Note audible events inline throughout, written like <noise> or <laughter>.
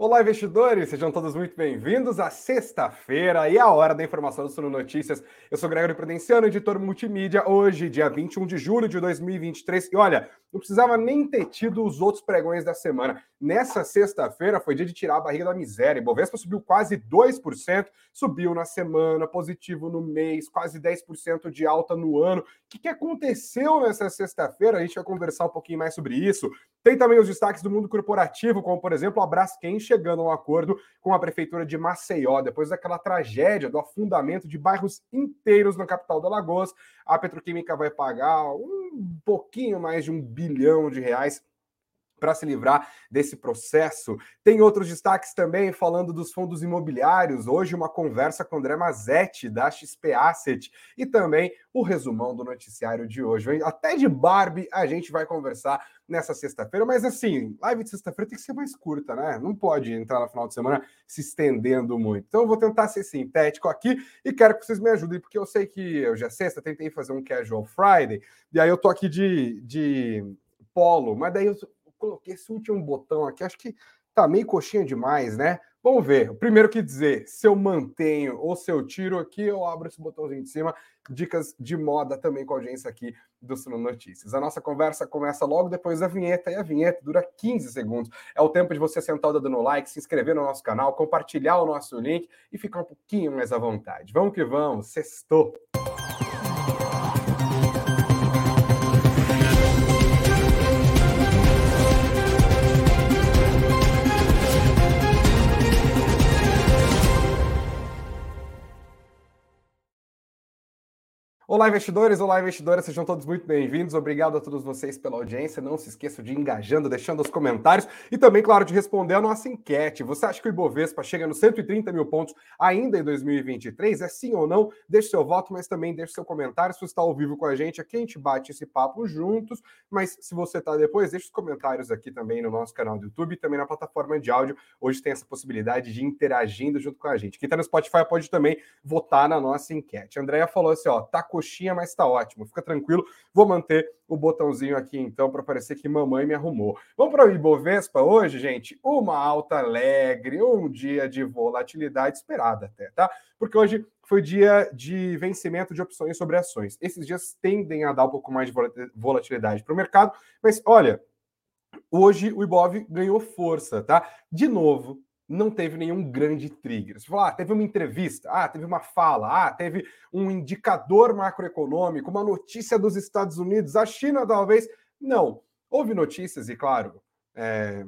Olá, investidores! Sejam todos muito bem-vindos à sexta-feira e a hora da informação do Suno Notícias. Eu sou Gregório Prudenciano, editor multimídia, hoje, dia 21 de julho de 2023. E olha, não precisava nem ter tido os outros pregões da semana. Nessa sexta-feira foi dia de tirar a barriga da miséria. Bovespa subiu quase 2%, subiu na semana, positivo no mês, quase 10% de alta no ano. O que, que aconteceu nessa sexta-feira? A gente vai conversar um pouquinho mais sobre isso. Tem também os destaques do mundo corporativo, como por exemplo a Braskem chegando a um acordo com a prefeitura de Maceió, depois daquela tragédia do afundamento de bairros inteiros na capital da Lagoas. A petroquímica vai pagar um pouquinho mais de um bilhão de reais para se livrar desse processo. Tem outros destaques também falando dos fundos imobiliários. Hoje, uma conversa com André Mazetti, da XP Asset, e também o resumão do noticiário de hoje. Até de Barbie a gente vai conversar nessa sexta-feira, mas assim, live de sexta-feira tem que ser mais curta, né? Não pode entrar no final de semana se estendendo muito. Então, eu vou tentar ser sintético aqui e quero que vocês me ajudem, porque eu sei que hoje é sexta, tentei fazer um casual Friday, e aí eu tô aqui de. de polo, mas daí eu coloquei esse último botão aqui, acho que tá meio coxinha demais, né? Vamos ver. O primeiro que dizer, se eu mantenho ou se eu tiro aqui, eu abro esse botãozinho de cima. Dicas de moda também com a audiência aqui do Suno Notícias. A nossa conversa começa logo depois da vinheta, e a vinheta dura 15 segundos. É o tempo de você sentar dando like, se inscrever no nosso canal, compartilhar o nosso link e ficar um pouquinho mais à vontade. Vamos que vamos, sextou! Olá, investidores! Olá, investidoras! Sejam todos muito bem-vindos. Obrigado a todos vocês pela audiência. Não se esqueçam de engajando, deixando os comentários e também, claro, de responder a nossa enquete. Você acha que o Ibovespa chega nos 130 mil pontos ainda em 2023? É sim ou não? Deixe seu voto, mas também deixe seu comentário. Se você está ao vivo com a gente, aqui a gente bate esse papo juntos. Mas se você está depois, deixe os comentários aqui também no nosso canal do YouTube e também na plataforma de áudio. Hoje tem essa possibilidade de interagindo junto com a gente. Quem está no Spotify pode também votar na nossa enquete. A Andrea falou assim: ó, tá coxinha, mas tá ótimo. Fica tranquilo. Vou manter o botãozinho aqui então para parecer que mamãe me arrumou. Vamos para o Ibovespa hoje, gente? Uma alta alegre, um dia de volatilidade esperada até, tá? Porque hoje foi dia de vencimento de opções sobre ações. Esses dias tendem a dar um pouco mais de volatilidade para o mercado, mas olha, hoje o Ibov ganhou força, tá? De novo, não teve nenhum grande trigger. Você falou, ah, teve uma entrevista, ah, teve uma fala, ah, teve um indicador macroeconômico, uma notícia dos Estados Unidos, a China talvez. Não. Houve notícias, e claro, é,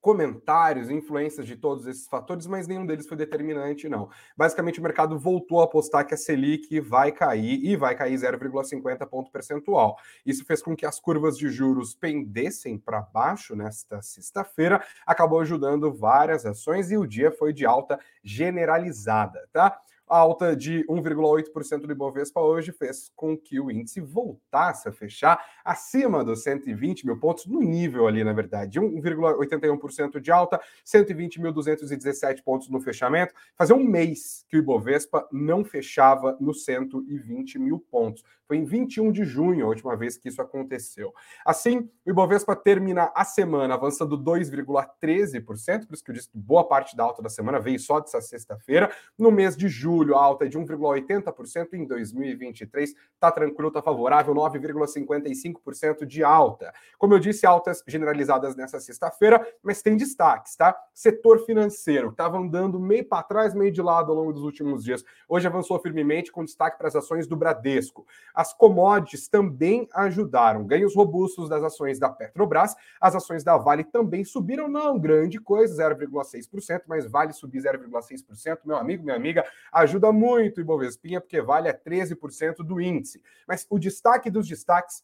comentários, influências de todos esses fatores, mas nenhum deles foi determinante, não. Basicamente, o mercado voltou a apostar que a Selic vai cair e vai cair 0,50 ponto percentual. Isso fez com que as curvas de juros pendessem para baixo nesta sexta-feira, acabou ajudando várias ações e o dia foi de alta generalizada, tá? A alta de 1,8% do Ibovespa hoje fez com que o índice voltasse a fechar acima dos 120 mil pontos, no nível ali, na verdade, 1,81% de alta, 120.217 pontos no fechamento. Fazia um mês que o Ibovespa não fechava nos 120 mil pontos. Foi em 21 de junho a última vez que isso aconteceu. Assim, o Ibovespa termina a semana avançando 2,13%, por isso que eu disse que boa parte da alta da semana veio só dessa sexta-feira. No mês de julho, a alta é de 1,80%, em 2023 está tranquilo, está favorável, 9,55% de alta. Como eu disse, altas generalizadas nessa sexta-feira, mas tem destaques, tá? Setor financeiro, estava andando meio para trás, meio de lado ao longo dos últimos dias. Hoje avançou firmemente com destaque para as ações do Bradesco. As commodities também ajudaram. Ganhos robustos das ações da Petrobras. As ações da Vale também subiram, não grande coisa, 0,6%, mas Vale subir 0,6%. Meu amigo, minha amiga, ajuda muito o Ibovespinha, porque Vale é 13% do índice. Mas o destaque dos destaques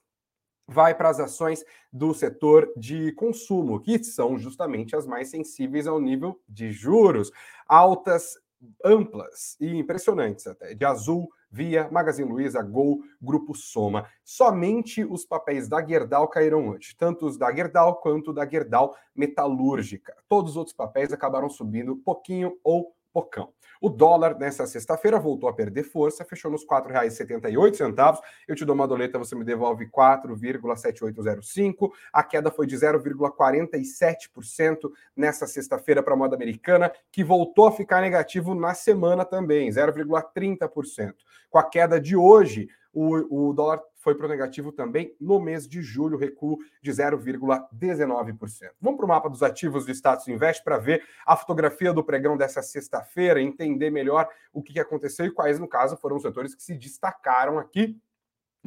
vai para as ações do setor de consumo, que são justamente as mais sensíveis ao nível de juros. Altas amplas e impressionantes até, de Azul, Via, Magazine Luiza, Gol, Grupo Soma. Somente os papéis da Gerdau caíram hoje, tanto os da Gerdau quanto da Gerdau Metalúrgica. Todos os outros papéis acabaram subindo pouquinho ou pocão. O dólar nessa sexta-feira voltou a perder força, fechou nos R$ 4,78. Eu te dou uma doleta, você me devolve 4,7805. A queda foi de 0,47% nessa sexta-feira para a moeda americana, que voltou a ficar negativo na semana também, 0,30%. Com a queda de hoje, o, o dólar foi para o negativo também no mês de julho, recuo de 0,19%. Vamos para o mapa dos ativos do Status Invest para ver a fotografia do pregão dessa sexta-feira, entender melhor o que aconteceu e quais, no caso, foram os setores que se destacaram aqui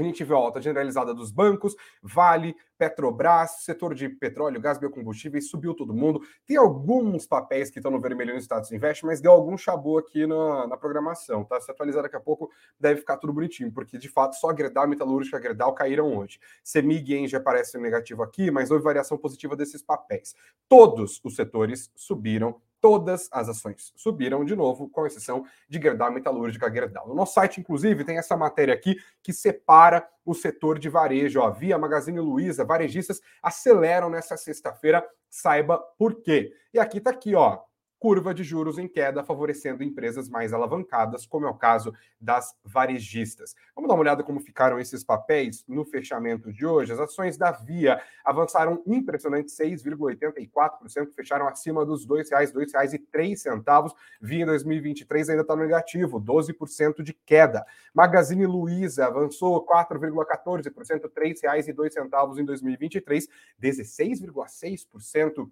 a gente viu alta generalizada dos bancos, Vale, Petrobras, setor de petróleo, gás, biocombustíveis, subiu todo mundo. Tem alguns papéis que estão no vermelho no Status Invest, mas deu algum chabu aqui na, na, programação, tá? Se atualizar daqui a pouco, deve ficar tudo bonitinho, porque de fato só Gredal, Metalúrgica Gredal caíram hoje. Semig e Engie aparecem negativo aqui, mas houve variação positiva desses papéis. Todos os setores subiram todas as ações subiram de novo, com exceção de Gerdau Metalúrgica Gerdau. No nosso site, inclusive, tem essa matéria aqui que separa o setor de varejo. Ó, Via Magazine Luiza, varejistas aceleram nessa sexta-feira, saiba por quê. E aqui tá aqui, ó, curva de juros em queda, favorecendo empresas mais alavancadas, como é o caso das varejistas. Vamos dar uma olhada como ficaram esses papéis no fechamento de hoje. As ações da Via avançaram impressionante 6,84%, fecharam acima dos R$ 2,00, R$ 2,03. Via em 2023 ainda está no negativo, 12% de queda. Magazine Luiza avançou 4,14%, R$ 3,02 em 2023, 16,6%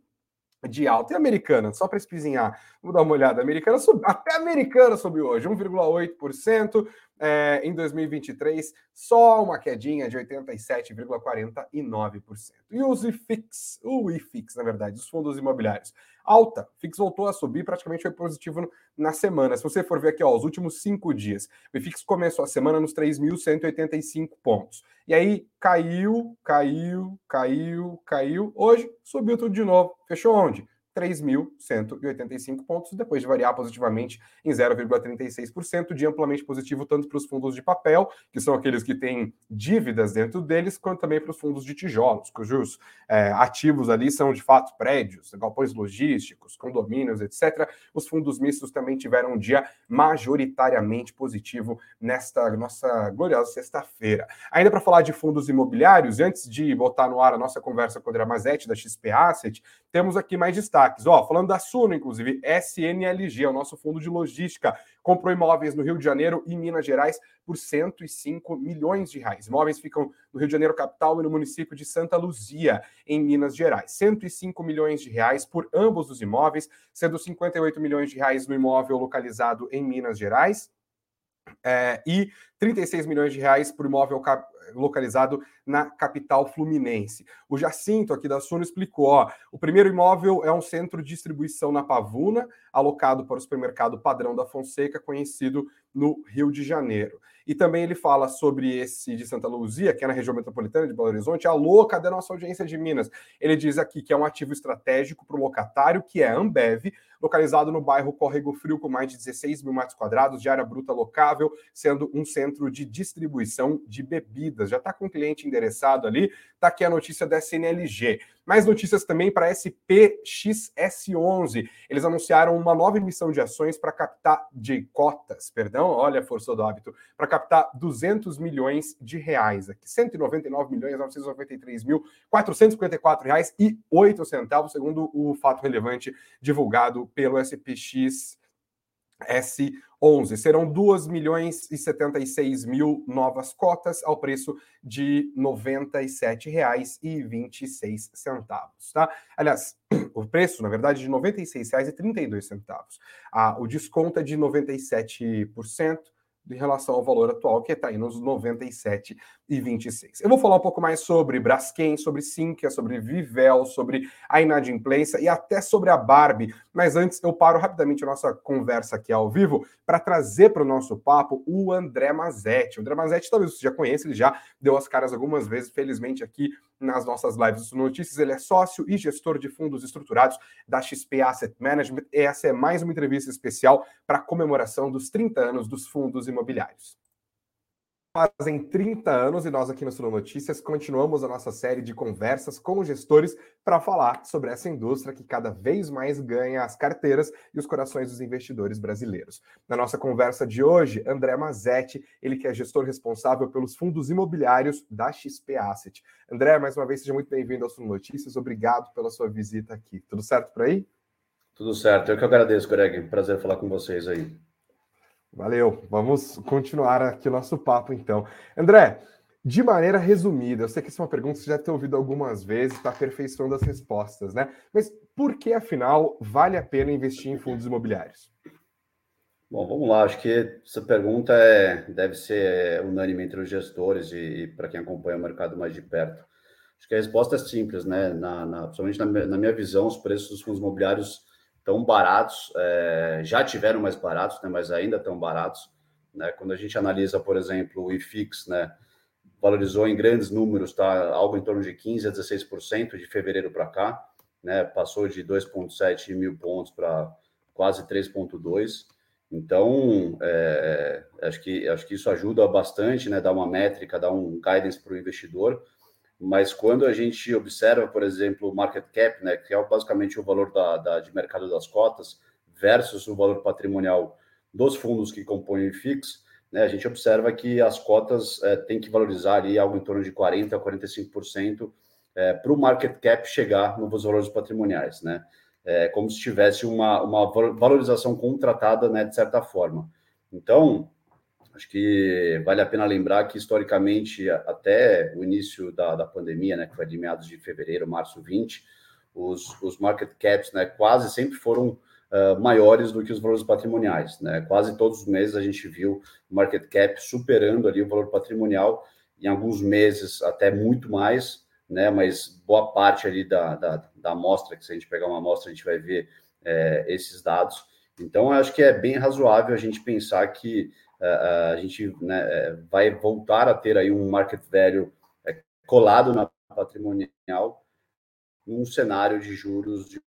de alta. E americana, só para espizinhar, vamos dar uma olhada. Americana subiu, até americana subiu hoje, 1,8% é, em 2023, só uma quedinha de 87,49%. E os IFIX, o IFIX, na verdade, os fundos imobiliários, alta. FIX voltou a subir, praticamente foi positivo na semana. Se você for ver aqui, ó, os últimos cinco dias, o IFIX começou a semana nos 3.185 pontos. E aí caiu, caiu, caiu, caiu. Hoje subiu tudo de novo. Fechou onde? 3.185 pontos, depois de variar positivamente em 0,36%, de amplamente positivo tanto para os fundos de papel, que são aqueles que têm dívidas dentro deles, quanto também para os fundos de tijolos, cujos é, ativos ali são de fato prédios, galpões logísticos, condomínios, etc. Os fundos mistos também tiveram um dia majoritariamente positivo nesta nossa gloriosa sexta-feira. Ainda para falar de fundos imobiliários, antes de botar no ar a nossa conversa com o André Mazetti, da XP Asset, temos aqui mais destaque destaques. Ó, falando da Suno, inclusive, SNLG, é o nosso fundo de logística, comprou imóveis no Rio de Janeiro e Minas Gerais por 105 milhões de reais. Imóveis ficam no Rio de Janeiro capital e no município de Santa Luzia, em Minas Gerais. 105 milhões de reais por ambos os imóveis, sendo 58 milhões de reais no imóvel localizado em Minas Gerais é, e 36 milhões de reais por imóvel localizado na capital fluminense. O Jacinto aqui da Suno explicou: ó, o primeiro imóvel é um centro de distribuição na Pavuna, alocado para o supermercado Padrão da Fonseca, conhecido no Rio de Janeiro. E também ele fala sobre esse de Santa Luzia, que é na região metropolitana de Belo Horizonte, a louca da nossa audiência de Minas. Ele diz aqui que é um ativo estratégico para o locatário, que é a Ambev, localizado no bairro Córrego Frio, com mais de 16 mil metros quadrados de área bruta locável, sendo um centro de distribuição de bebidas. Já está com o cliente endereçado ali. Está aqui a notícia da SNLG. Mais notícias também para SPXS11. Eles anunciaram uma nova emissão de ações para captar de cotas, perdão, olha força do hábito, para captar 200 milhões de reais aqui, 199 milhões 993 mil 454 reais e 8 centavos, segundo o fato relevante divulgado pelo SPX S11. Serão 2 milhões e 76 mil novas cotas ao preço de R$ 97,26, tá? Aliás, <clears throat> o preço, na verdade, de R$ 96,32. Ah, o desconto é de 97% em relação ao valor atual, que está aí nos 97 e 26. Eu vou falar um pouco mais sobre Braskem, sobre Sinqia, sobre Vivel, sobre a inadimplência e até sobre a Barbie. Mas antes, eu paro rapidamente a nossa conversa aqui ao vivo para trazer para o nosso papo o André Mazetti. O André Mazetti, talvez você já conheça, ele já deu as caras algumas vezes, felizmente, aqui nas nossas lives Notícias. Ele é sócio e gestor de fundos estruturados da XP Asset Management. E essa é mais uma entrevista especial para comemoração dos 30 anos dos fundos imobiliários. Fazem 30 anos e nós aqui no Sul Notícias continuamos a nossa série de conversas com gestores para falar sobre essa indústria que cada vez mais ganha as carteiras e os corações dos investidores brasileiros. Na nossa conversa de hoje, André Mazetti, ele que é gestor responsável pelos fundos imobiliários da XP Asset. André, mais uma vez, seja muito bem-vindo ao Sul Notícias. Obrigado pela sua visita aqui. Tudo certo por aí? Tudo certo. Eu que agradeço, Greg. Prazer falar com vocês aí. Valeu. Vamos continuar aqui o nosso papo, então. André, de maneira resumida, eu sei que essa é uma pergunta que você já tem ouvido algumas vezes, está aperfeiçoando as respostas, né? Mas por que, afinal, vale a pena investir em fundos imobiliários? Bom, vamos lá. Acho que essa pergunta é, deve ser unânime entre os gestores e, e para quem acompanha o mercado mais de perto. Acho que a resposta é simples, né? Na, na, principalmente na, na minha visão, os preços dos fundos imobiliários tão baratos, é, já tiveram mais baratos, né, mas ainda tão baratos. Né? Quando a gente analisa, por exemplo, o IFIX, né, valorizou em grandes números, tá, algo em torno de 15% a 16% de fevereiro para cá, né, passou de 2,7 mil pontos para quase 3,2. Então, é, acho, que, acho que isso ajuda bastante, né, dar uma métrica, dar um guidance para o investidor mas quando a gente observa, por exemplo, o market cap, né, que é basicamente o valor da, da, de mercado das cotas, versus o valor patrimonial dos fundos que compõem o FIX, né, a gente observa que as cotas é, têm que valorizar ali algo em torno de 40% a 45% é, para o market cap chegar nos valores patrimoniais, né? É como se tivesse uma, uma valorização contratada, né, de certa forma. Então, Acho que vale a pena lembrar que, historicamente, até o início da, da pandemia, né, que foi de meados de fevereiro, março 20, os, os market caps né, quase sempre foram uh, maiores do que os valores patrimoniais. Né? Quase todos os meses a gente viu o market cap superando ali o valor patrimonial, em alguns meses até muito mais, né? mas boa parte ali da, da, da amostra, que se a gente pegar uma amostra, a gente vai ver é, esses dados. Então, acho que é bem razoável a gente pensar que a gente né, é, vai voltar a ter aí um market value é, colado na patrimonial num cenário de juros de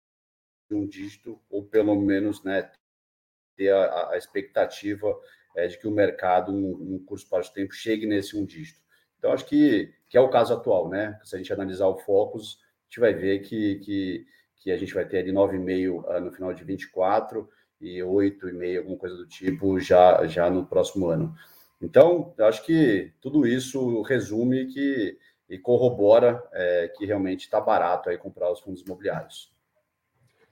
um dígito, ou pelo menos né, ter a, a expectativa é, de que o mercado, num, curso para o tempo, chegue nesse um dígito. Então, acho que, que é o caso atual, né? Se a gente analisar o Focus, a gente vai ver que, que, que a gente vai ter ali 9,5 uh, no final de 24, e oito e meio, alguma coisa do tipo, já, já no próximo ano. Então, acho que tudo isso resume que e corrobora é, que realmente está barato aí comprar os fundos imobiliários.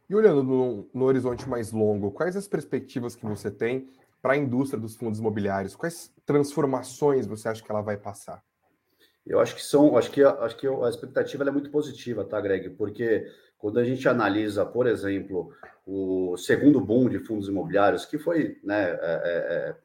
E olhando no, no, horizonte mais longo, quais as perspectivas que você tem para a indústria dos fundos imobiliários? Quais transformações você acha que ela vai passar? Eu acho que são, acho que, acho que a expectativa é muito positiva, tá, Greg? Porque quando a gente analisa, por exemplo, o segundo boom de fundos imobiliários, que foi né, é, é, é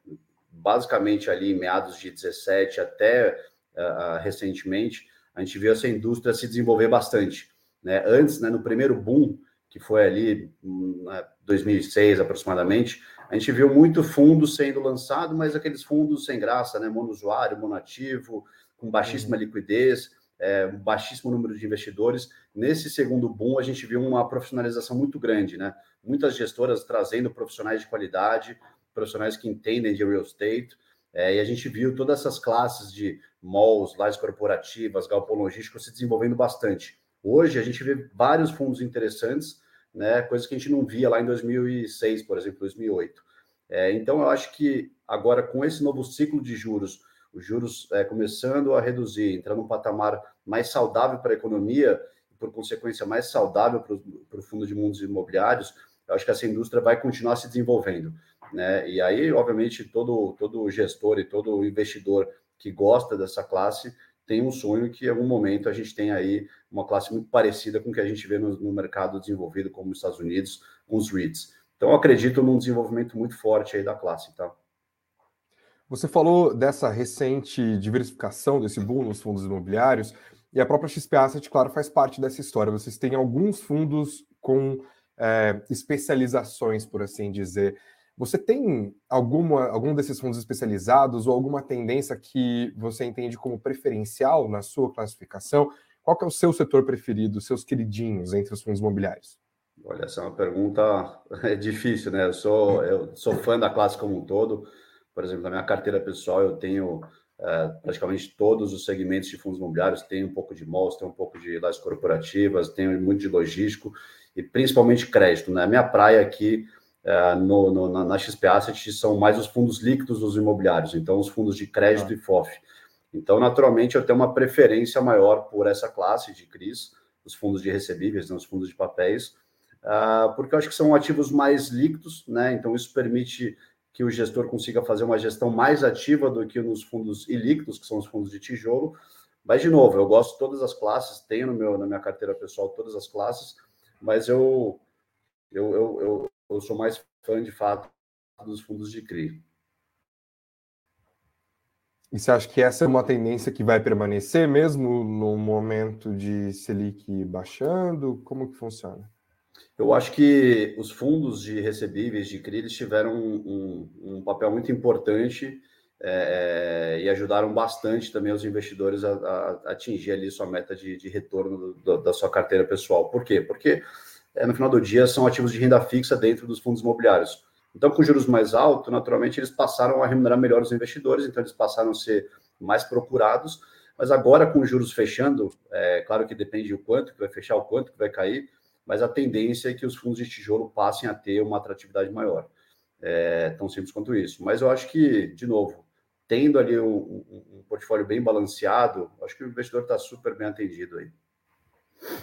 basicamente ali em meados de 17 até uh, recentemente, a gente viu essa indústria se desenvolver bastante. Né? Antes, né, no primeiro boom, que foi ali em né, 2006 aproximadamente, a gente viu muito fundo sendo lançado, mas aqueles fundos sem graça, né? Monoativo, com baixíssima uhum. liquidez é, um baixíssimo número de investidores. Nesse segundo boom, a gente viu uma profissionalização muito grande, né? Muitas gestoras trazendo profissionais de qualidade, profissionais que entendem de real estate, é, e a gente viu todas essas classes de malls, lajes corporativas, galpão logístico se desenvolvendo bastante. Hoje, a gente vê vários fundos interessantes, né? Coisas que a gente não via lá em 2006, por exemplo, 2008. É, então, eu acho que agora, com esse novo ciclo de juros, os juros é, começando a reduzir, entrar num patamar mais saudável para a economia e, por consequência, mais saudável para o fundo de mundos imobiliários, eu acho que essa indústria vai continuar se desenvolvendo. Né? E aí, obviamente, todo, todo gestor e todo investidor que gosta dessa classe tem um sonho que em algum momento a gente tenha aí uma classe muito parecida com o que a gente vê no, no mercado desenvolvido, como os Estados Unidos, com os REITs. Então, acredito num desenvolvimento muito forte aí da classe, tá? Você falou dessa recente diversificação desse boom nos fundos imobiliários, e a própria XP Asset, claro, faz parte dessa história. Vocês têm alguns fundos com é, especializações, por assim dizer. Você tem alguma, algum desses fundos especializados ou alguma tendência que você entende como preferencial na sua classificação? Qual é o seu setor preferido, seus queridinhos entre os fundos imobiliários? Olha, essa é uma pergunta <laughs> é difícil, né? Eu sou, eu sou fã da classe como um todo. Por exemplo, na minha carteira pessoal, eu tenho é, praticamente todos os segmentos de fundos imobiliários têm um pouco de malls, tem um pouco de lajes corporativas, tem muito de logístico e principalmente crédito. Né? A minha praia aqui é, no, no, na XP Asset são mais os fundos líquidos dos imobiliários, então os fundos de crédito ah. e FOF. Então, naturalmente, eu tenho uma preferência maior por essa classe de CRIs, os fundos de recebíveis, né, os fundos de papéis, uh, porque eu acho que são ativos mais líquidos, né? Então, isso permite que o gestor consiga fazer uma gestão mais ativa do que nos fundos ilíquidos, que são os fundos de tijolo. Mas, de novo, eu gosto de todas as classes, tenho no meu, na minha carteira pessoal todas as classes, mas eu, eu, eu, eu, eu sou mais fã, de fato, dos fundos de CRI. E você acha que essa é uma tendência que vai permanecer mesmo no momento de Selic baixando? Como que funciona? Eu acho que os fundos de recebíveis de CRI tiveram um, um, papel muito importante é, e ajudaram bastante também os investidores a, a atingir ali sua meta de, de retorno do, da sua carteira pessoal. Por quê? Porque é, no final do dia são ativos de renda fixa dentro dos fundos imobiliários. Então, com juros mais altos, naturalmente, eles passaram a remunerar melhor os investidores, então eles passaram a ser mais procurados. Mas agora, com juros fechando, é claro que depende o quanto que vai fechar, o quanto que vai cair, mas a tendência é que os fundos de tijolo passem a ter uma atratividade maior. É tão simples quanto isso. Mas eu acho que, de novo, tendo ali um, um, um portfólio bem balanceado, acho que o investidor está super bem atendido aí.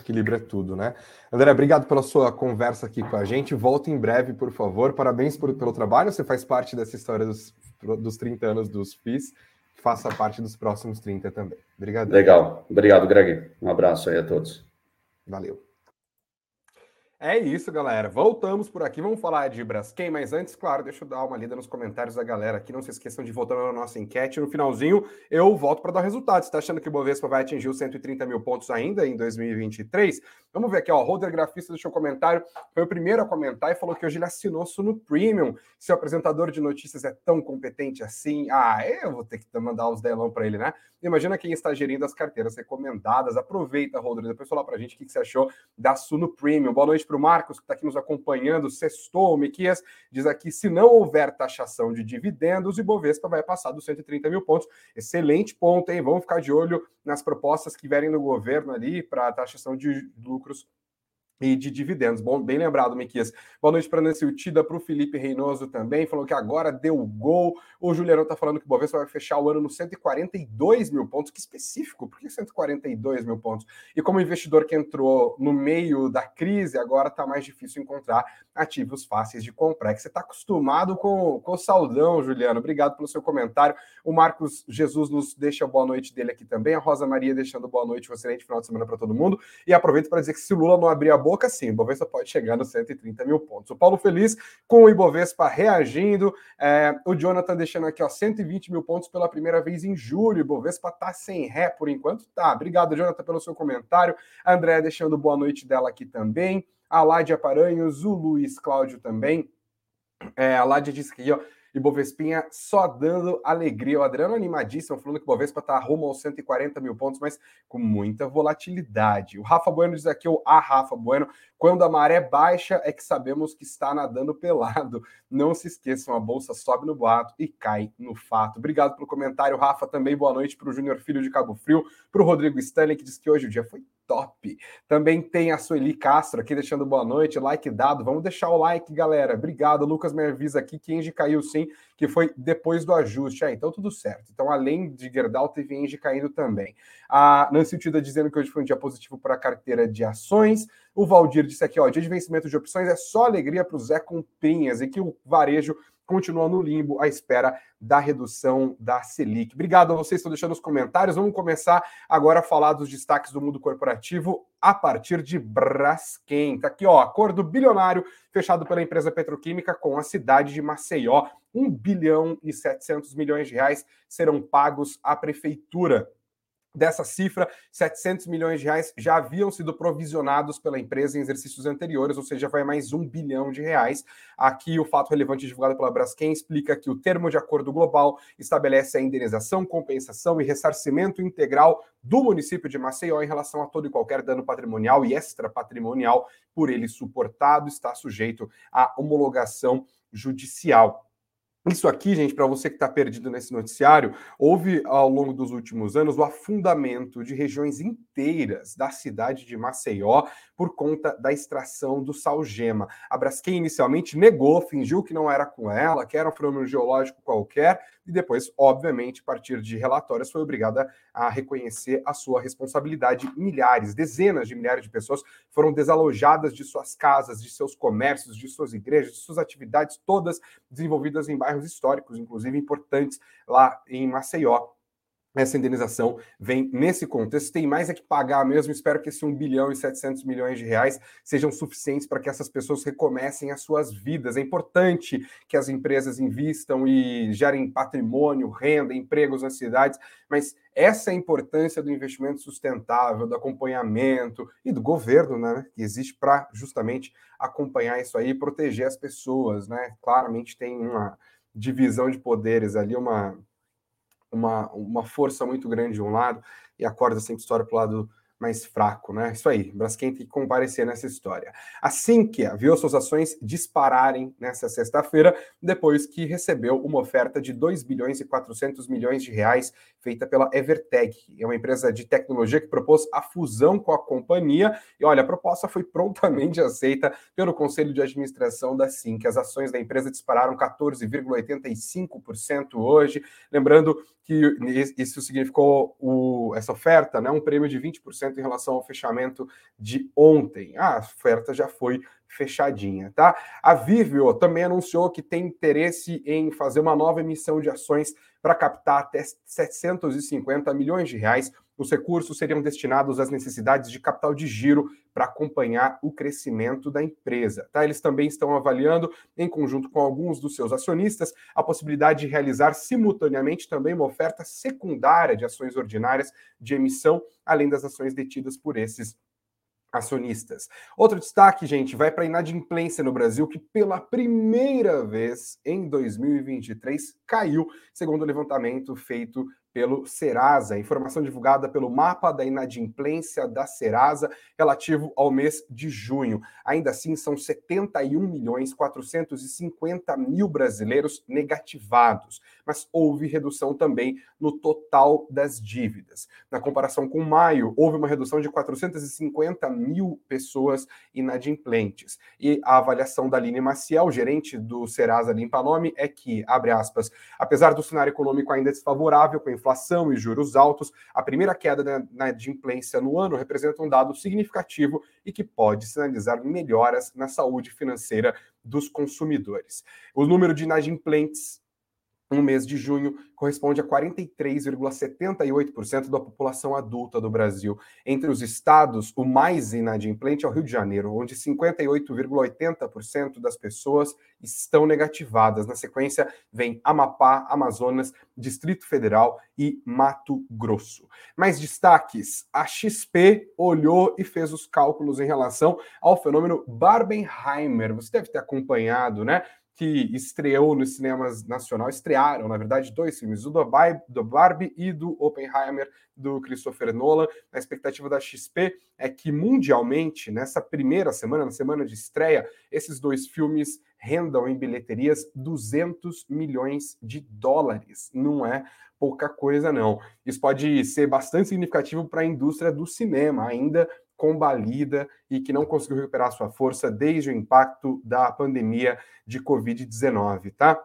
Equilibra tudo, né? André, obrigado pela sua conversa aqui com a gente. Volta em breve, por favor. Parabéns por, pelo trabalho. Você faz parte dessa história dos, dos 30 anos dos FIS. Faça parte dos próximos 30 também. Obrigado. Legal. Obrigado, Greg. Um abraço aí a todos. Valeu. É isso, galera. Voltamos por aqui. Vamos falar de Braskem, mas antes, claro, deixa eu dar uma lida nos comentários da galera aqui. Não se esqueçam de votar na nossa enquete. No finalzinho, eu volto para dar o resultado. Você está achando que o Bovespa vai atingir os 130 mil pontos ainda em 2023? Vamos ver aqui, ó. O Holder Grafista deixou um comentário. Foi o primeiro a comentar e falou que hoje ele assinou no Premium. Se o apresentador de notícias é tão competente assim, ah, eu vou ter que mandar os delão para ele, né? Imagina quem está gerindo as carteiras recomendadas. Aproveita, Holder, depois falar para a gente o que você achou da Suno Premium. Boa noite para o Marcos, que está aqui nos acompanhando, Sextou, Miquias, diz aqui: se não houver taxação de dividendos, o Ibovespa vai passar dos 130 mil pontos. Excelente ponto, hein? Vamos ficar de olho nas propostas que vierem do governo ali para taxação de lucros e de dividendos. Bom, bem lembrado, Miquias. Boa noite para Nancy Utida, para o Felipe Reinoso também, falou que agora deu gol. O Juliano está falando que o Bovespa vai fechar o ano no 142 mil pontos. Que específico, por que 142 mil pontos? E como investidor que entrou no meio da crise, agora está mais difícil encontrar ativos fáceis de comprar. É que você está acostumado com, com o saudão, Juliano. Obrigado pelo seu comentário. O Marcos Jesus nos deixa boa noite dele aqui também. A Rosa Maria deixando boa noite, um excelente final de semana para todo mundo. E aproveito para dizer que se o Lula não abrir a sim, o Ibovespa pode chegar nos 130 mil pontos. O Paulo Feliz com o Ibovespa reagindo. É, o Jonathan deixando aqui, ó, 120 mil pontos pela primeira vez em julho. O Ibovespa tá sem ré por enquanto. Tá, obrigado, Jonathan, pelo seu comentário. A André deixando boa noite dela aqui também. A Ládia Paranhos, o Luiz Cláudio também. É, a Ládia disse que, ó, e Bovespinha só dando alegria. O Adriano animadíssimo, falando que o Bovespa está rumo aos 140 mil pontos, mas com muita volatilidade. O Rafa Bueno diz aqui, o a Rafa Bueno, quando a maré baixa é que sabemos que está nadando pelado. Não se esqueçam, a bolsa sobe no boato e cai no fato. Obrigado pelo comentário, Rafa. Também boa noite para o Júnior Filho de Cabo Frio, para o Rodrigo Stanley, que diz que hoje o dia foi top. Também tem a Sueli Castro aqui deixando boa noite, like dado. Vamos deixar o like, galera. Obrigado. Lucas me avisa aqui que Engie caiu sim, que foi depois do ajuste. É, então tudo certo. Então, além de Gerdau, teve Engie caindo também. A Nancy Tida dizendo que hoje foi um dia positivo para a carteira de ações. O Valdir disse aqui, ó, dia de vencimento de opções é só alegria para o Zé Comprinhas e que o varejo continua no limbo à espera da redução da Selic. Obrigado a vocês que estão deixando os comentários. Vamos começar agora a falar dos destaques do mundo corporativo a partir de Braskem. Tá aqui, ó, acordo bilionário fechado pela empresa petroquímica com a cidade de Maceió. 1 bilhão e 700 milhões de reais serão pagos à prefeitura. Dessa cifra, 700 milhões de reais já haviam sido provisionados pela empresa em exercícios anteriores, ou seja, vai mais um bilhão de reais. Aqui, o fato relevante divulgado pela Braskem explica que o termo de acordo global estabelece a indenização, compensação e ressarcimento integral do município de Maceió em relação a todo e qualquer dano patrimonial e extrapatrimonial por ele suportado, está sujeito à homologação judicial. Isso aqui, gente, para você que está perdido nesse noticiário, houve ao longo dos últimos anos o afundamento de regiões inteiras da cidade de Maceió por conta da extração do salgema. A Braskem inicialmente negou, fingiu que não era com ela, que era um fenômeno geológico qualquer, e depois, obviamente, a partir de relatórios, foi obrigada a reconhecer a sua responsabilidade. Milhares, dezenas de milhares de pessoas foram desalojadas de suas casas, de seus comércios, de suas igrejas, de suas atividades, todas desenvolvidas em bairros históricos, inclusive importantes lá em Maceió essa indenização vem nesse contexto. Tem mais é que pagar mesmo. Espero que esse 1 bilhão e 700 milhões de reais sejam suficientes para que essas pessoas recomecem as suas vidas. É importante que as empresas invistam e gerem patrimônio, renda, empregos nas cidades, mas essa é a importância do investimento sustentável, do acompanhamento e do governo, né, que existe para justamente acompanhar isso aí e proteger as pessoas, né? Claramente tem uma divisão de poderes ali, uma uma, uma força muito grande de um lado e a corda sempre estoura para o lado mais fraco, né? Isso aí, Braskem tem que comparecer nessa história. Assim que viu suas ações dispararem nessa sexta-feira, depois que recebeu uma oferta de 2 bilhões e 400 milhões de reais feita pela Evertec, é uma empresa de tecnologia que propôs a fusão com a companhia. E olha, a proposta foi prontamente aceita pelo Conselho de Administração da SIM, que as ações da empresa dispararam 14,85% hoje. Lembrando que isso significou o, essa oferta, né, um prêmio de 20% em relação ao fechamento de ontem. A oferta já foi fechadinha, tá? A Vivio também anunciou que tem interesse em fazer uma nova emissão de ações para captar até 750 milhões de reais os recursos seriam destinados às necessidades de capital de giro para acompanhar o crescimento da empresa. Tá? Eles também estão avaliando, em conjunto com alguns dos seus acionistas, a possibilidade de realizar simultaneamente também uma oferta secundária de ações ordinárias de emissão, além das ações detidas por esses acionistas. Outro destaque, gente, vai para a inadimplência no Brasil, que pela primeira vez em 2023 caiu, segundo o levantamento feito pelo Serasa, informação divulgada pelo mapa da inadimplência da Serasa relativo ao mês de junho. Ainda assim, são 71 milhões 450 mil brasileiros negativados, mas houve redução também no total das dívidas. Na comparação com maio, houve uma redução de 450 mil pessoas inadimplentes. E a avaliação da Aline Maciel, gerente do Serasa Limpa Nome, é que, abre aspas, apesar do cenário econômico ainda desfavorável, com a inflação e juros altos, a primeira queda na, adimplência no ano representa um dado significativo e que pode sinalizar melhoras na saúde financeira dos consumidores. O número de inadimplentes no mês de junho corresponde a 43,78% da população adulta do Brasil. Entre os estados, o mais inadimplente é o Rio de Janeiro, onde 58,80% das pessoas estão negativadas. Na sequência, vem Amapá, Amazonas, Distrito Federal e Mato Grosso. Mais destaques: a XP olhou e fez os cálculos em relação ao fenômeno Barbenheimer. Você deve ter acompanhado, né? Que estreou nos cinemas nacional, estrearam, na verdade, dois filmes, o do Barbie e do Oppenheimer, do Christopher Nolan. A expectativa da XP é que mundialmente, nessa primeira semana, na semana de estreia, esses dois filmes rendam em bilheterias 200 milhões de dólares. Não é pouca coisa, não. Isso pode ser bastante significativo para a indústria do cinema, ainda combalida e que não conseguiu recuperar sua força desde o impacto da pandemia de Covid-19, tá?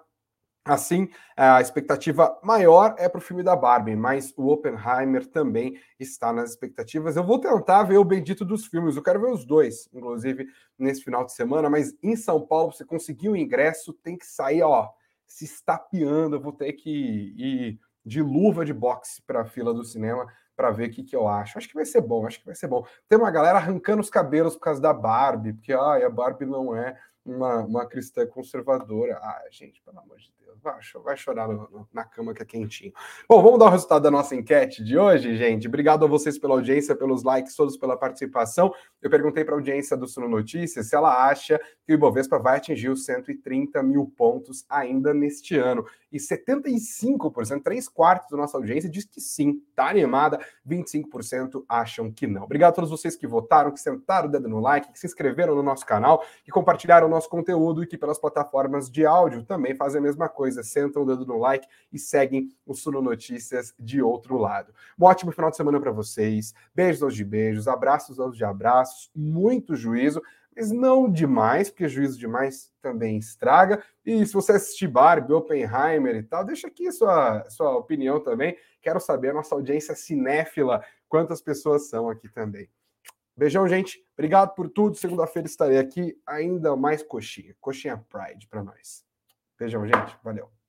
Assim, a expectativa maior é para o filme da Barbie, mas o Oppenheimer também está nas expectativas. Eu vou tentar ver o bendito dos filmes, eu quero ver os dois, inclusive nesse final de semana, mas em São Paulo, você conseguiu o ingresso, tem que sair, ó, se estapeando, eu vou ter que ir de luva de boxe para a fila do cinema para ver o que, que eu acho. Acho que vai ser bom, acho que vai ser bom. Tem uma galera arrancando os cabelos por causa da Barbie, porque ai, a Barbie não é uma, uma cristã conservadora. Ah, gente, pelo amor de Deus, vai, vai chorar no, no, na cama que é quentinho. Bom, vamos dar o resultado da nossa enquete de hoje, gente. Obrigado a vocês pela audiência, pelos likes, todos pela participação. Eu perguntei para a audiência do Suno Notícias se ela acha que o Ibovespa vai atingir os 130 mil pontos ainda neste ano. E 75%, três quartos da nossa audiência, diz que sim, tá animada, 25% acham que não. Obrigado a todos vocês que votaram, que sentaram o dedo no like, que se inscreveram no nosso canal, que compartilharam o nosso conteúdo e que pelas plataformas de áudio também fazem a mesma coisa, sentam o dedo no like e seguem o Suno Notícias de outro lado. Um ótimo final de semana para vocês. Beijos aos de beijos, abraços aos de abraços, muito juízo mas não demais, porque juízo demais também estraga. E se você assistir Barbie, Oppenheimer e tal, deixa aqui sua, sua opinião também. Quero saber a nossa audiência cinéfila, quantas pessoas são aqui também. Beijão, gente. Obrigado por tudo. Segunda-feira estarei aqui ainda mais coxinha. Coxinha Pride para nós. Beijão, gente. Valeu.